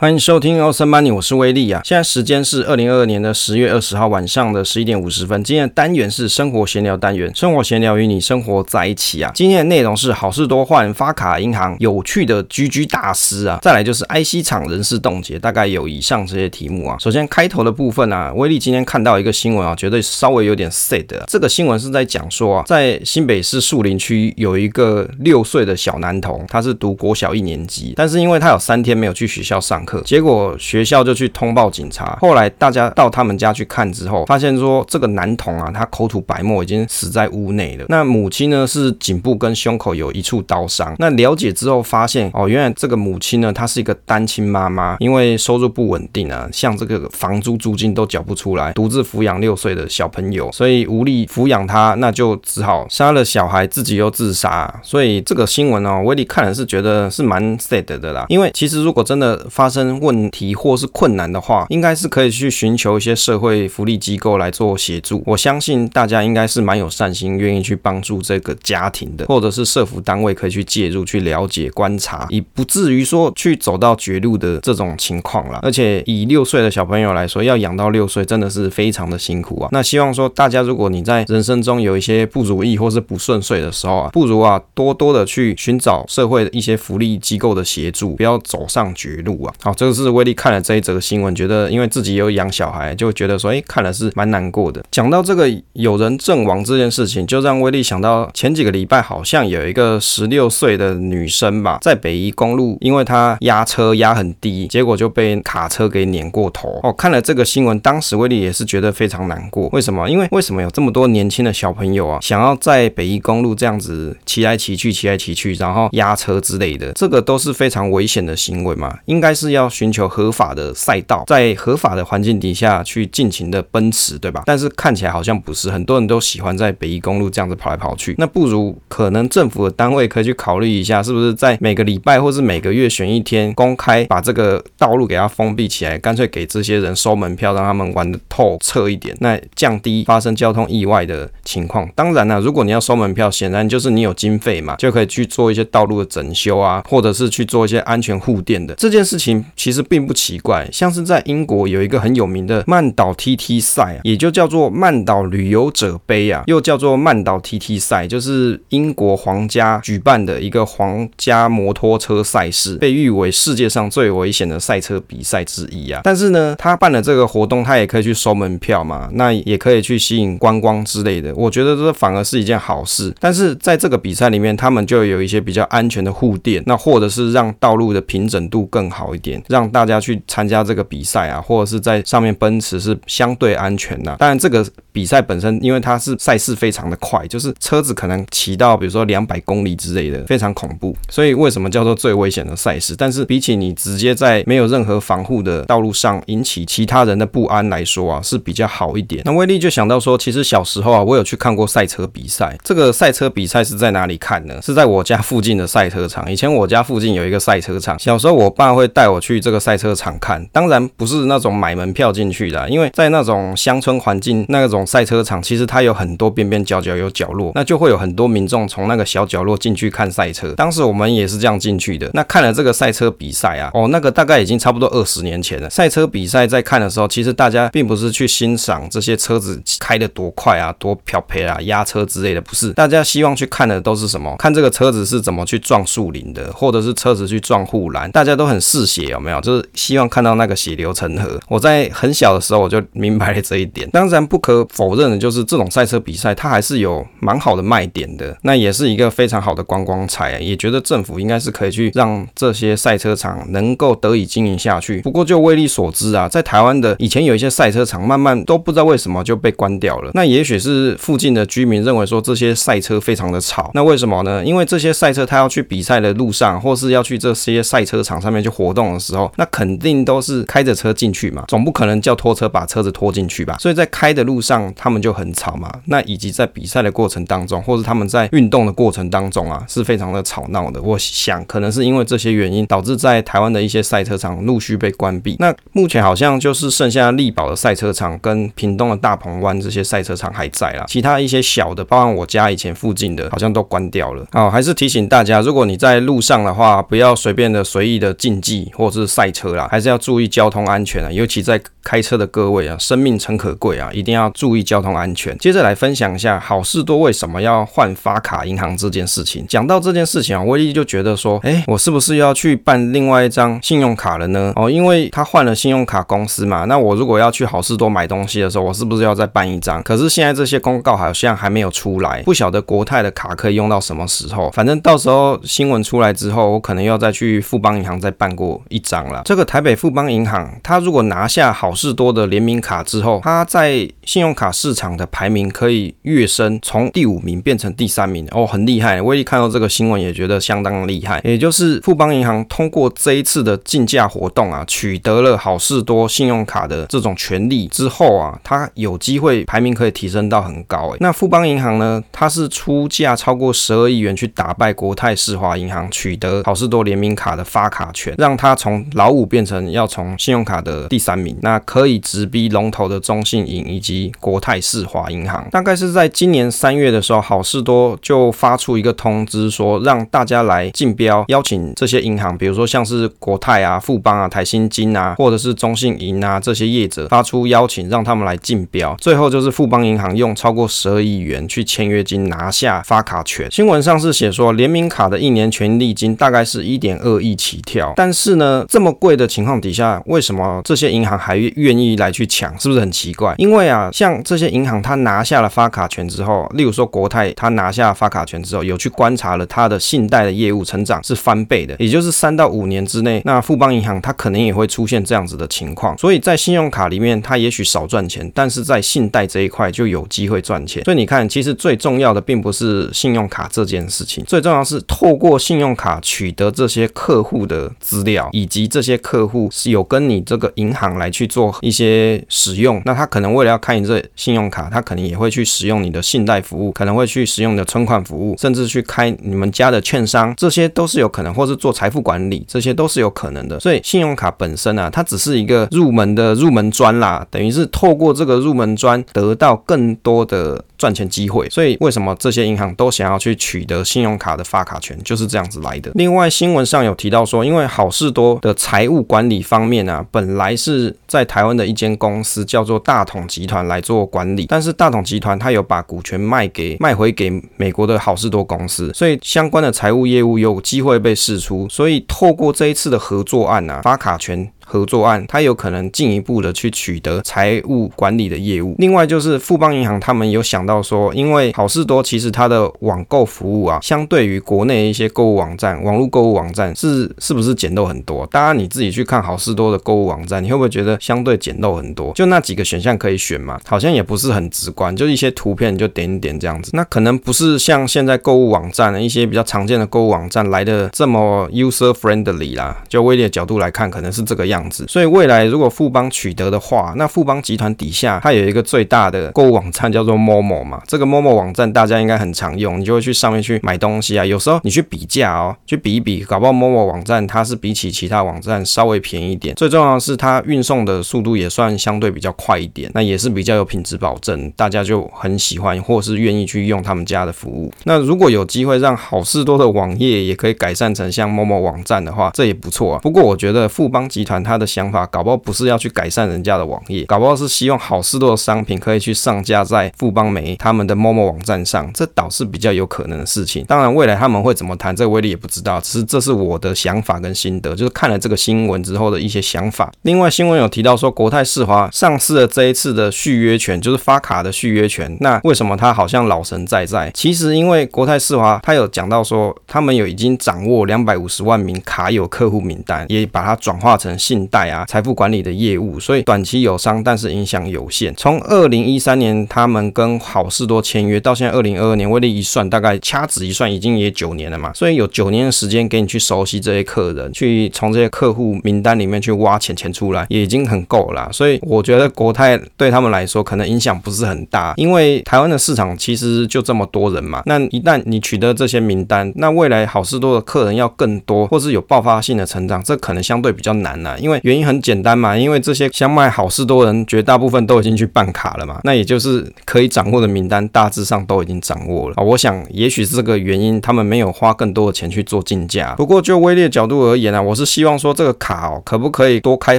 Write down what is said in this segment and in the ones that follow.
欢迎收听《Awesome Money》，我是威力啊。现在时间是二零二二年的十月二十号晚上的十一点五十分。今天的单元是生活闲聊单元，生活闲聊与你生活在一起啊。今天的内容是好事多换发卡银行有趣的 GG 大师啊。再来就是 IC 厂人事冻结，大概有以上这些题目啊。首先开头的部分啊，威力今天看到一个新闻啊，觉得稍微有点 sad 啊。这个新闻是在讲说啊，在新北市树林区有一个六岁的小男童，他是读国小一年级，但是因为他有三天没有去学校上。结果学校就去通报警察，后来大家到他们家去看之后，发现说这个男童啊，他口吐白沫，已经死在屋内了。那母亲呢，是颈部跟胸口有一处刀伤。那了解之后发现，哦，原来这个母亲呢，她是一个单亲妈妈，因为收入不稳定啊，像这个房租租金都缴不出来，独自抚养六岁的小朋友，所以无力抚养他，那就只好杀了小孩，自己又自杀。所以这个新闻哦，威力看了是觉得是蛮 sad 的啦，因为其实如果真的发生。问题或是困难的话，应该是可以去寻求一些社会福利机构来做协助。我相信大家应该是蛮有善心，愿意去帮助这个家庭的，或者是社福单位可以去介入、去了解、观察，以不至于说去走到绝路的这种情况啦。而且以六岁的小朋友来说，要养到六岁真的是非常的辛苦啊。那希望说大家，如果你在人生中有一些不如意或是不顺遂的时候啊，不如啊多多的去寻找社会的一些福利机构的协助，不要走上绝路啊。好，这个是威力看了这一则新闻，觉得因为自己有养小孩，就觉得说，哎，看了是蛮难过的。讲到这个有人阵亡这件事情，就让威力想到前几个礼拜好像有一个十六岁的女生吧，在北宜公路，因为她压车压很低，结果就被卡车给碾过头。哦，看了这个新闻，当时威力也是觉得非常难过。为什么？因为为什么有这么多年轻的小朋友啊，想要在北宜公路这样子骑来骑去，骑来骑去，然后压车之类的，这个都是非常危险的行为嘛，应该是要要寻求。合法的赛道，在合法的环境底下去尽情的奔驰，对吧？但是看起来好像不是，很多人都喜欢在北宜公路这样子跑来跑去。那不如可能政府的单位可以去考虑一下，是不是在每个礼拜或是每个月选一天，公开把这个道路给它封闭起来，干脆给这些人收门票，让他们玩得透彻一点，那降低发生交通意外的情况。当然了，如果你要收门票，显然就是你有经费嘛，就可以去做一些道路的整修啊，或者是去做一些安全护垫的这件事情，其实。并不奇怪，像是在英国有一个很有名的曼岛 TT 赛啊，也就叫做曼岛旅游者杯啊，又叫做曼岛 TT 赛，就是英国皇家举办的一个皇家摩托车赛事，被誉为世界上最危险的赛车比赛之一啊。但是呢，他办了这个活动，他也可以去收门票嘛，那也可以去吸引观光之类的。我觉得这反而是一件好事。但是在这个比赛里面，他们就有一些比较安全的护垫，那或者是让道路的平整度更好一点，让大家去参加这个比赛啊，或者是在上面奔驰是相对安全的。当然，这个比赛本身，因为它是赛事非常的快，就是车子可能骑到比如说两百公里之类的，非常恐怖。所以为什么叫做最危险的赛事？但是比起你直接在没有任何防护的道路上引起其他人的不安来说啊，是比较好一点。那威力就想到说，其实小时候啊，我有去看过赛车比赛。这个赛车比赛是在哪里看呢？是在我家附近的赛车场。以前我家附近有一个赛车场，小时候我爸会带我去这个赛车场看。当然不是那种买门票进去的，因为在那种乡村环境，那种赛车场其实它有很多边边角角有角落，那就会有很多民众从那个小角落进去看赛车。当时我们也是这样进去的。那看了这个赛车比赛啊，哦，那个大概已经差不多二十年前了。赛车比赛在看的时候，其实大家并不是去欣赏这些车子开的多快啊、多漂配啊、压车之类的，不是。大家希望去看的都是什么？看这个车子是怎么去撞树林的，或者是车子去撞护栏。大家都很嗜血，有没有？就是希望看到那个血流成河。我在很小的时候我就明白了这一点。当然不可否认的就是这种赛车比赛它还是有蛮好的卖点的，那也是一个非常好的观光财。也觉得政府应该是可以去让这些赛车场能够得以经营下去。不过就威力所知啊，在台湾的以前有一些赛车场，慢慢都不知道为什么就被关掉了。那也许是附近的居民认为说这些赛车非常的吵。那为什么呢？因为这些赛车他要去比赛的路上，或是要去这些赛车场上面去活动时候，那肯定都是开着车进去嘛，总不可能叫拖车把车子拖进去吧？所以在开的路上，他们就很吵嘛。那以及在比赛的过程当中，或是他们在运动的过程当中啊，是非常的吵闹的。我想可能是因为这些原因，导致在台湾的一些赛车场陆续被关闭。那目前好像就是剩下力宝的赛车场跟屏东的大鹏湾这些赛车场还在啦，其他一些小的，包括我家以前附近的，好像都关掉了。好，还是提醒大家，如果你在路上的话，不要随便的随意的竞技或是赛车啦，还是要注意交通安全啊，尤其在开车的各位啊，生命诚可贵啊，一定要注意交通安全。接着来分享一下好事多为什么要换发卡银行这件事情。讲到这件事情啊，威力就觉得说，哎，我是不是要去办另外一张信用卡了呢？哦，因为他换了信用卡公司嘛，那我如果要去好事多买东西的时候，我是不是要再办一张？可是现在这些公告好像还没有出来，不晓得国泰的卡可以用到什么时候。反正到时候新闻出来之后，我可能要再去富邦银行再办过一张了。这个台北富邦银行，他如果拿下好市多的联名卡之后，他在信用卡市场的排名可以跃升，从第五名变成第三名哦，很厉害。我一看到这个新闻也觉得相当厉害。也就是富邦银行通过这一次的竞价活动啊，取得了好事多信用卡的这种权利之后啊，他有机会排名可以提升到很高。诶，那富邦银行呢，它是出价超过十二亿元去打败国泰世华银行，取得好事多联名卡的发卡权，让它从老五变成要从信用卡的第三名，那可以直逼龙头的中信银以及国泰世华银行。大概是在今年三月的时候，好事多就发出一个通知，说让大家来竞标，邀请这些银行，比如说像是国泰啊、富邦啊、台新金啊，或者是中信银啊这些业者发出邀请，让他们来竞标。最后就是富邦银行用超过十二亿元去签约金拿下发卡权。新闻上是写说联名卡的一年权利金大概是一点二亿起跳，但是呢，这么贵的情况底下，为什么这些银行还愿意来去抢？是不是很奇怪？因为啊，像这些银行，它拿下了发卡权之后，例如说国泰，它拿下发卡权之后，有去观察了它的信贷的业务成长是翻倍的，也就是三到五年之内，那富邦银行它可能也会出现这样子的情况。所以在信用卡里面，它也许少赚钱，但是在信贷这一块就有机会赚钱。所以你看，其实最重要的并不是信用卡这件事情，最重要是透过信用卡取得这些客户的资料，以及这些客户是有跟你这个银行来去做一些使用，那他可能为了要看这信用卡，他可能也会去使用你的信贷服务，可能会去使用你的存款服务，甚至去开你们家的券商，这些都是有可能，或是做财富管理，这些都是有可能的。所以信用卡本身啊，它只是一个入门的入门砖啦，等于是透过这个入门砖得到更多的赚钱机会。所以为什么这些银行都想要去取得信用卡的发卡权，就是这样子来的。另外新闻上有提到说，因为好事多的财务管理方面啊，本来是在台湾的一间公司叫做大统集团来做管理，但是大统集团他有把股权卖给卖回给美国的好事多公司，所以相关的财务业务有机会被释出，所以透过这一次的合作案啊，发卡权。合作案，它有可能进一步的去取得财务管理的业务。另外就是富邦银行，他们有想到说，因为好事多其实它的网购服务啊，相对于国内一些购物网站、网络购物网站是是不是简陋很多？当然你自己去看好事多的购物网站，你会不会觉得相对简陋很多？就那几个选项可以选嘛，好像也不是很直观，就一些图片就点一点这样子。那可能不是像现在购物网站的一些比较常见的购物网站来的这么 user friendly 啦。就威力的角度来看，可能是这个样。样子，所以未来如果富邦取得的话，那富邦集团底下它有一个最大的购物网站叫做 Momo 嘛，这个 Momo 网站大家应该很常用，你就会去上面去买东西啊。有时候你去比价哦，去比一比，搞不好 Momo 网站它是比起其他网站稍微便宜一点。最重要的是它运送的速度也算相对比较快一点，那也是比较有品质保证，大家就很喜欢或是愿意去用他们家的服务。那如果有机会让好事多的网页也可以改善成像 Momo 网站的话，这也不错啊。不过我觉得富邦集团他的想法搞不好不是要去改善人家的网页，搞不好是希望好事多的商品可以去上架在富邦媒他们的某某网站上，这倒是比较有可能的事情。当然，未来他们会怎么谈，这个威力也不知道。只是这是我的想法跟心得，就是看了这个新闻之后的一些想法。另外，新闻有提到说，国泰世华上市了这一次的续约权，就是发卡的续约权。那为什么他好像老神在在？其实因为国泰世华他有讲到说，他们有已经掌握两百五十万名卡友客户名单，也把它转化成信贷啊。财富管理的业务，所以短期有伤，但是影响有限。从二零一三年他们跟好事多签约到现在二零二二年，威力一算，大概掐指一算，已经也九年了嘛。所以有九年的时间给你去熟悉这些客人，去从这些客户名单里面去挖钱钱出来，也已经很够了。所以我觉得国泰对他们来说可能影响不是很大，因为台湾的市场其实就这么多人嘛。那一旦你取得这些名单，那未来好事多的客人要更多，或是有爆发性的成长，这可能相对比较难了，因为原因很简单嘛，因为这些想买好事多人绝大部分都已经去办卡了嘛，那也就是可以掌握的名单大致上都已经掌握了啊。我想也许是这个原因，他们没有花更多的钱去做竞价。不过就威力角度而言、啊，我是希望说这个卡哦，可不可以多开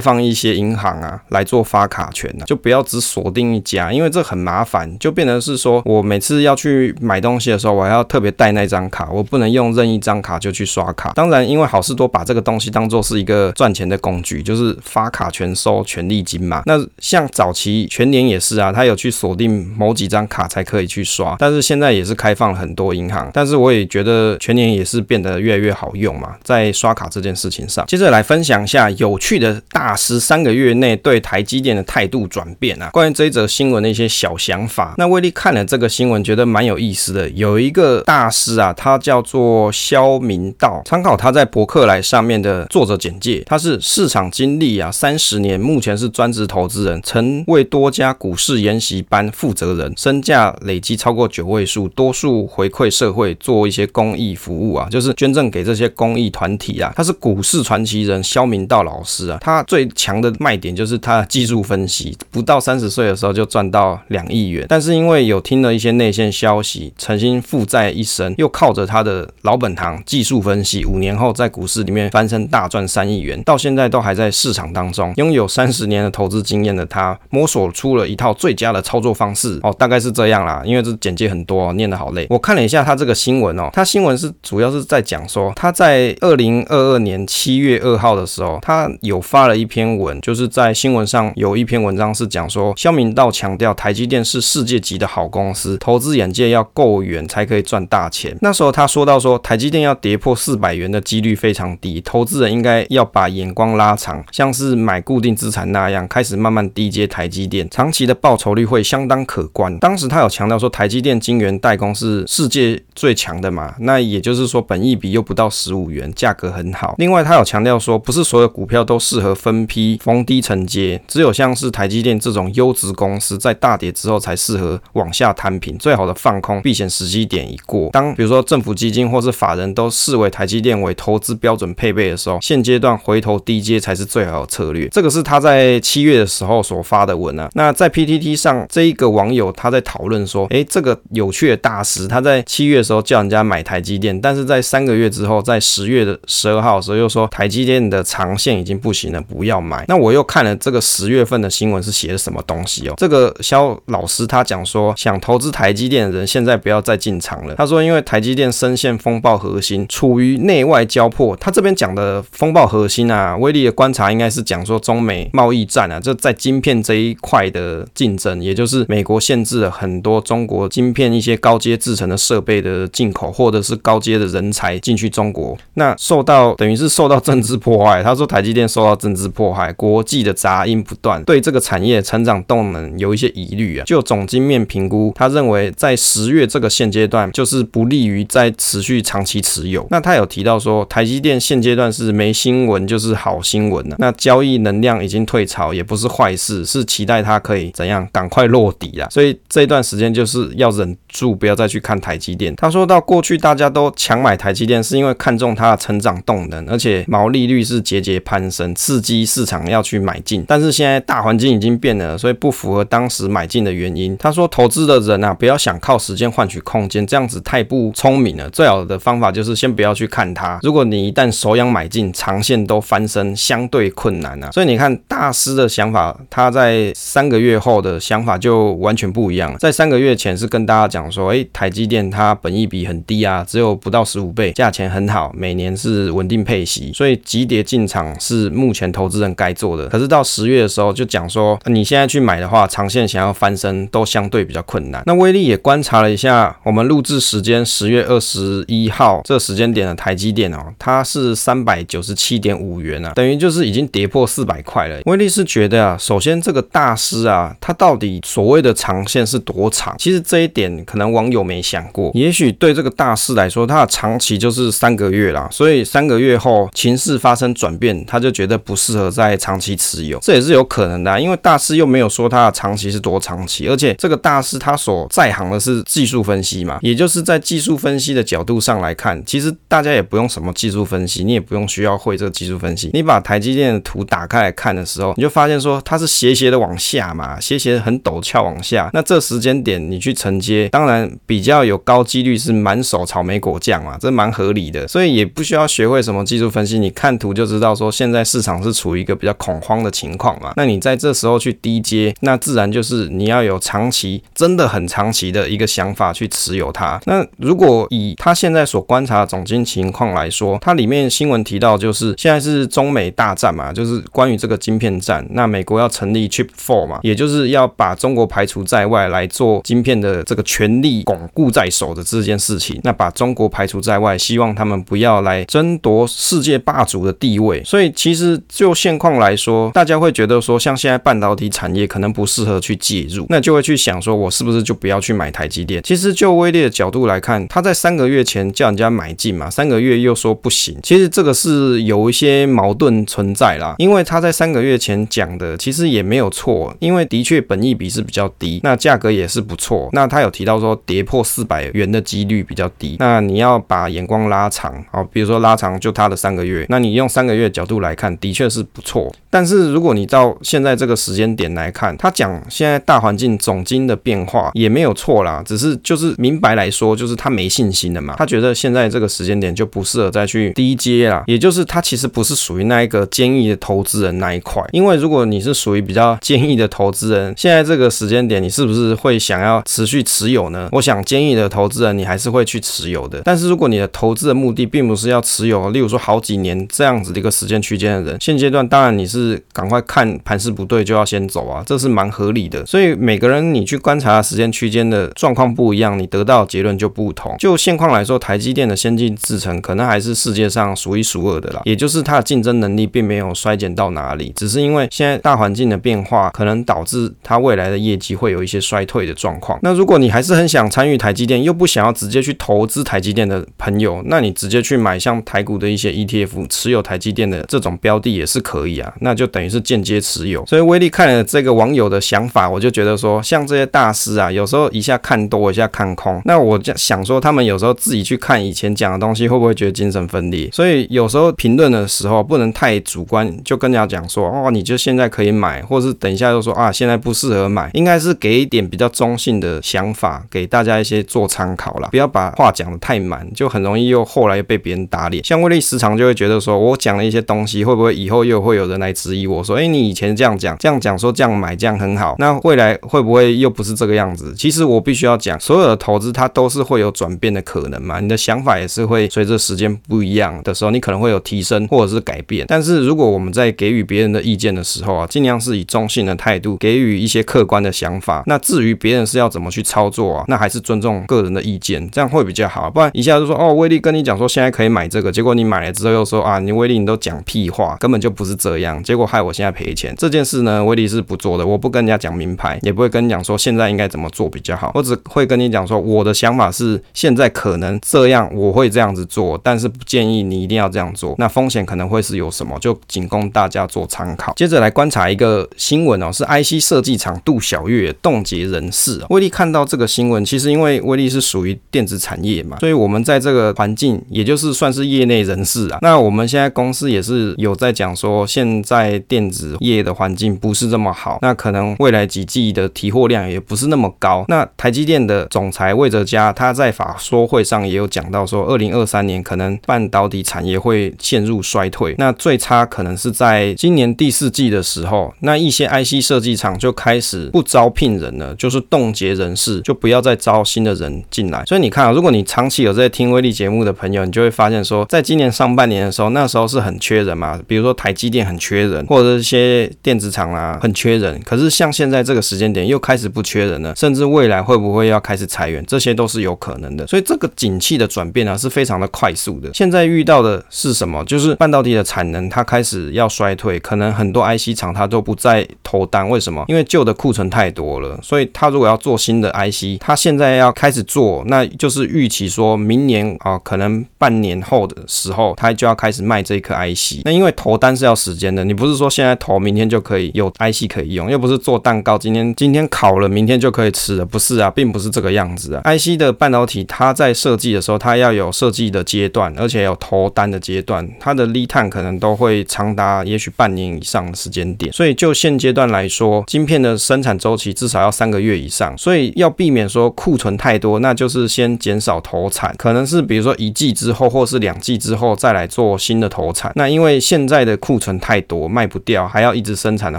放一些银行啊来做发卡权呢、就不要只锁定一家，因为这很麻烦，就变成是说我每次要去买东西的时候，我还要特别带那张卡，我不能用任意一张卡就去刷卡。当然，因为好事多把这个东西当做是一个赚钱的工具，就是发卡全收权利金嘛。那像早期全年也是啊，他有去锁定某几张卡才可以去刷，但是现在也是开放了很多银行。但是我也觉得全年也是变得越来越好用嘛，在刷卡这件事情上。接着来分享一下有趣的大师三个月内对台积电的态度转变啊，关于这一则新闻的一些小想法。那威力看了这个新闻，觉得蛮有意思的。有一个大师啊，他叫做萧明道，参考他在博客来上面的作者简介，他是市场场经历啊三十年，目前是专职投资人，曾为多家股市研习班负责人，身价累积超过九位数，多数回馈社会，做一些公益服务啊，就是捐赠给这些公益团体啊。他是股市传奇人肖明道老师啊，他最强的卖点就是他的技术分析，不到三十岁的时候就赚到两亿元，但是因为有听了一些内线消息，曾经负债一生，又靠着他的老本行技术分析，五年后在股市里面翻身大赚三亿元，到现在都还还在市场当中，拥有三十年的投资经验的他，摸索出了一套最佳的操作方式哦，大概是这样啦，因为这简介很多，念得好累。我看了一下他这个新闻哦，他新闻是主要是在讲说他在二零二二年七月二号的时候，他有发了一篇文，就是在新闻上有一篇文章是讲说，萧明道强调台积电是世界级的好公司，投资眼界要够远才可以赚大钱。那时候他说到说，台积电要跌破四百元的几率非常低，投资人应该要把眼光拉长，像是买固定资产那样，开始慢慢低接台积电，长期的报酬率会相当可观。当时他有强调说，台积电晶圆代工是世界最强的嘛，那也就是说，本益比又不到十五元，价格很好。另外，他有强调说，不是所有股票都适合分批逢低承接，只有像是台积电这种优质公司，在大跌之后才适合往下摊平，最好的放空避险时机点已过。当比如说政府基金或是法人都视为台积电为投资标准配备的时候，现阶段回头低接才才是最好的策略。这个是他在七月的时候所发的文啊。那在 PTT 上，这一个网友他在讨论说，诶，这个有趣的大师，他在七月的时候叫人家买台积电，但是在三个月之后，在十月的十二号的时候又说台积电的长线已经不行了，不要买。那我又看了这个十月份的新闻是写的什么东西哦？这个肖老师他讲说，想投资台积电的人现在不要再进场了。他说，因为台积电深陷风暴核心，处于内外交迫。他这边讲的风暴核心啊，威力的观察应该是讲说中美贸易战啊，就在晶片这一块的竞争，也就是美国限制了很多中国晶片一些高阶制程的设备的进口，或者是高阶的人才进去中国，那受到等于是受到政治迫害。他说台积电受到政治迫害，国际的杂音不断，对这个产业成长动能有一些疑虑啊。就总经面评估，他认为在十月这个现阶段就是不利于再持续长期持有。那他有提到说，台积电现阶段是没新闻就是好新闻了，那交易能量已经退潮，也不是坏事，是期待它可以怎样赶快落底啊。所以这段时间就是要忍住，不要再去看台积电。他说到过去大家都抢买台积电，是因为看中它的成长动能，而且毛利率是节节攀升，刺激市场要去买进。但是现在大环境已经变了，所以不符合当时买进的原因。他说，投资的人啊，不要想靠时间换取空间，这样子太不聪明了。最好的方法就是先不要去看它。如果你一旦手痒买进，长线都翻身相对困难啊。所以你看大师的想法，他在三个月后的想法就完全不一样了。在三个月前是跟大家讲说，诶，台积电它本益比很低啊，只有不到十五倍，价钱很好，每年是稳定配息，所以急跌进场是目前投资人该做的。可是到十月的时候就讲说，你现在去买的话，长线想要翻身都相对比较困难。那威力也观察了一下，我们录制时间十月二十一号这时间点的台积电哦，它是三百九十七点五元啊，等于就是已经跌破四百块了。威力是觉得啊，首先这个大师啊，他到底所谓的长线是多长？其实这一点可能网友没想过。也许对这个大师来说，他的长期就是三个月啦，所以三个月后情势发生转变，他就觉得不适合再长期持有，这也是有可能的啊。因为大师又没有说他的长期是多长期，而且这个大师他所在行的是技术分析嘛，也就是在技术分析的角度上来看，其实大家也不用什么技术分析，你也不用需要会这个技术分析，你把台积电的图打开来看的时候，你就发现说它是斜斜的往下嘛，斜斜很陡峭往下。那这时间点你去承接，当然比较有高几率是满手草莓果酱嘛，这蛮合理的。所以也不需要学会什么技术分析，你看图就知道说现在市场是处于一个比较恐慌的情况嘛。那你在这时候去低接，那自然就是你要有长期，真的很长期的一个想法去持有它。那如果以他现在所观察的总经情况来说，它里面新闻提到就是现在是中美大战嘛，就是关于这个晶片战。那美国要成立 Chip Four 嘛，也就是要把中国排除在外来做晶片的这个权力巩固在手的这件事情。那把中国排除在外，希望他们不要来争夺世界霸主的地位。所以其实就现况来说，大家会觉得说，像现在半导体产业可能不适合去介入，那就会去想说，我是不是就不要去买台积电？其实就威力的角度来看，他在三个月前叫人家买进嘛，三个月又说不行。其实这个是有一些矛盾存在啦，因为他在三个月前讲的其实也没有错，因为的确本益比是比较低，那价格也是不错。那他有提到说跌破四百元的几率比较低，那你要把眼光拉长，好，比如说拉长就他的三个月，那你用三个月角度来看，的确是不错。但是如果你到现在这个时间点来看，他讲现在大环境总金的变化也没有错啦，只是就是明白来说，就是他没信心了嘛，他觉得现在这个时间点就不适合再去低阶啦，也就是他其实不是属于那一个坚毅的投资人那一块，因为如果你是属于比较坚毅的投资人，现在这个时间点你是不是会想要持续持有呢？我想坚毅的投资人你还是会去持有的，但是如果你的投资的目的并不是要持有，例如说好几年这样子的一个时间区间的人，现阶段当然你是赶快看盘势不对就要先走啊，这是蛮合理的。所以每个人你去观察时间区间的状况不一样，你得到的结论就不同。就现况来说，台积电的先进制程可能还是世界上数一数二的啦，也就是它的竞争能力并没有衰减到哪里，只是因为现在大环境的变化，可能导致它未来的业绩会有一些衰退的状况。那如果你还是很想参与台积电，又不想要直接去投资台积电的朋友，那你直接去买像台股的一些 ETF，持有台积电的这种标的也是可以啊，那就等于是间接持有。所以威力看了这个网友的想法，我就觉得说，像这些大师啊，有时候一下看多，一下看空，那我就想说，他们有时候自己去看以前讲的东西，会不会觉得精神分裂？所以有时候评论的时候不能太主观，就跟人家讲说，哦，你就现在可以买，或是等一下就说啊，现在不适合买，应该是给一点比较中性的想法，给大家一些做参考啦，不要把话讲得太满，就很容易又后来又被别人打脸。像威力时常就会觉得说，我讲了一些东西，会不会以后又会有人来质疑我说，哎，你以前这样讲，这样讲说这样买这样很好，那未来会不会又不是这个样子？其实我必须要讲，所有的投资它都是会有转变的可能嘛，你的想法也是会随着时间不一样的时候，你可能会有提升或者是改变。但但是如果我们在给予别人的意见的时候啊，尽量是以中性的态度给予一些客观的想法。那至于别人是要怎么去操作啊，那还是尊重个人的意见，这样会比较好。不然一下就说哦，威力跟你讲说现在可以买这个，结果你买了之后又说啊，你威力你都讲屁话，根本就不是这样，结果害我现在赔钱。这件事呢，威力是不做的，我不跟人家讲名牌，也不会跟你讲说现在应该怎么做比较好，我只会跟你讲说我的想法是现在可能这样，我会这样子做，但是不建议你一定要这样做。那风险可能会是有什么，我就仅供大家做参考。接着来观察一个新闻哦，是 IC 设计厂杜小月冻结人事。威力看到这个新闻，其实因为威力是属于电子产业嘛，所以我们在这个环境，也就是算是业内人士啊。那我们现在公司也是有在讲说，现在电子业的环境不是这么好，那可能未来几季的提货量也不是那么高。那台积电的总裁魏哲嘉他在法说会上也有讲到说，二零二三年可能半导体产业会陷入衰退，那最差可能是在今年第四季的时候，那一些 IC 设计厂就开始不招聘人了，就是冻结人事，就不要再招新的人进来。所以你看啊，如果你长期有在听威力节目的朋友，你就会发现说，在今年上半年的时候，那时候是很缺人嘛，比如说台积电很缺人，或者是一些电子厂啊很缺人。可是像现在这个时间点又开始不缺人了，甚至未来会不会要开始裁员，这些都是有可能的。所以这个景气的转变啊是非常的快速的。现在遇到的是什么？就是半导体的产能它开始要衰退，可能很多 IC 厂它都不再投单。为什么？因为旧的库存太多了。所以它如果要做新的 IC，它现在要开始做，那就是预期说明年啊，可能半年后的时候，它就要开始卖这一颗 IC。那因为投单是要时间的，你不是说现在投，明天就可以有 IC 可以用，又不是做蛋糕，今天今天烤了，明天就可以吃了，不是啊，并不是这个样子啊。IC 的半导体它在设计的时候，它要有设计的阶段，而且有投单的阶段，它的 lead time 可能都会长达也许半年以上的时间点。所以就现阶段来说，晶片的生产周期至少要三个月以上。所以要避免说库存太多，那就是先减少投产，可能是比如说一季之后，或是两季之后再来做新的投产。那因为现在的库存太多，卖不掉，还要一直生产的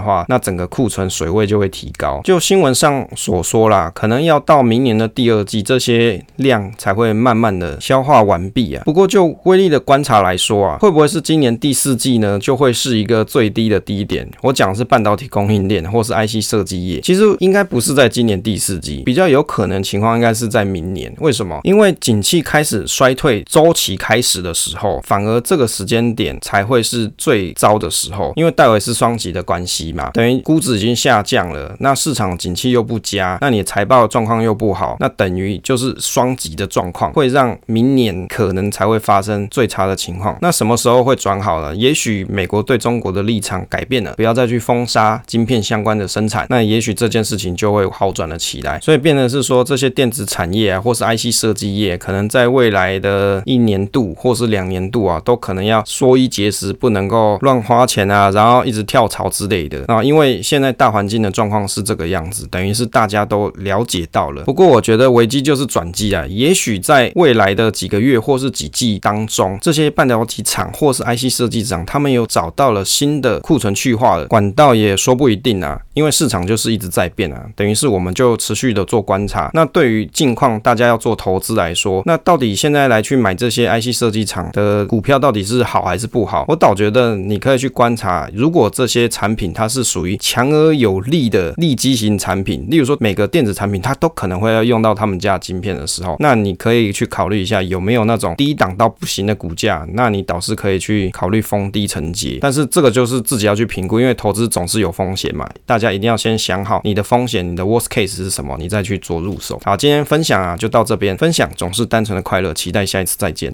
话，那整个库存水位就会提高。就新闻上所说啦，可能要到明年的第二季，这些量才会慢慢的消化完毕啊。不过就威力的观察来说啊，会不会是今年第四季呢，就会是一个最低的低点？我讲的是半导体供应链或是 IC 设计业，其实应该不是在今年第四季，比较有可能情况应该是在明年。为什么？因为景气开始衰退周期开始的时候，反而这个时间点才会是最糟的时候，因为戴维斯双极的关系嘛，等于估值已经下降了，那市场景气又不佳，那你财报状况又不好，那等于就是双极的状况，会让明年可能才会发生最差的情况。那什么时候会转好呢？也许许美国对中国的立场改变了，不要再去封杀晶片相关的生产，那也许这件事情就会好转了起来。所以变成是说，这些电子产业啊，或是 IC 设计业，可能在未来的一年度或是两年度啊，都可能要缩衣节食，不能够乱花钱啊，然后一直跳槽之类的啊。因为现在大环境的状况是这个样子，等于是大家都了解到了。不过我觉得危机就是转机啊，也许在未来的几个月或是几季当中，这些半导体厂或是 IC 设计厂，他们有找到了新的库存去化的管道，也说不一定啊。因为市场就是一直在变啊，等于是我们就持续的做观察。那对于近况，大家要做投资来说，那到底现在来去买这些 IC 设计厂的股票，到底是好还是不好？我倒觉得你可以去观察，如果这些产品它是属于强而有力的利基型产品，例如说每个电子产品它都可能会要用到他们家的晶片的时候，那你可以去考虑一下有没有那种低档到不行的股价，那你倒是可以去考虑逢低承接。但是这个就是自己要去评估，因为投资总是有风险嘛，大家一定要先想好你的风险，你的 worst case 是什么，你再去做入手。好，今天分享啊就到这边，分享总是单纯的快乐，期待下一次再见。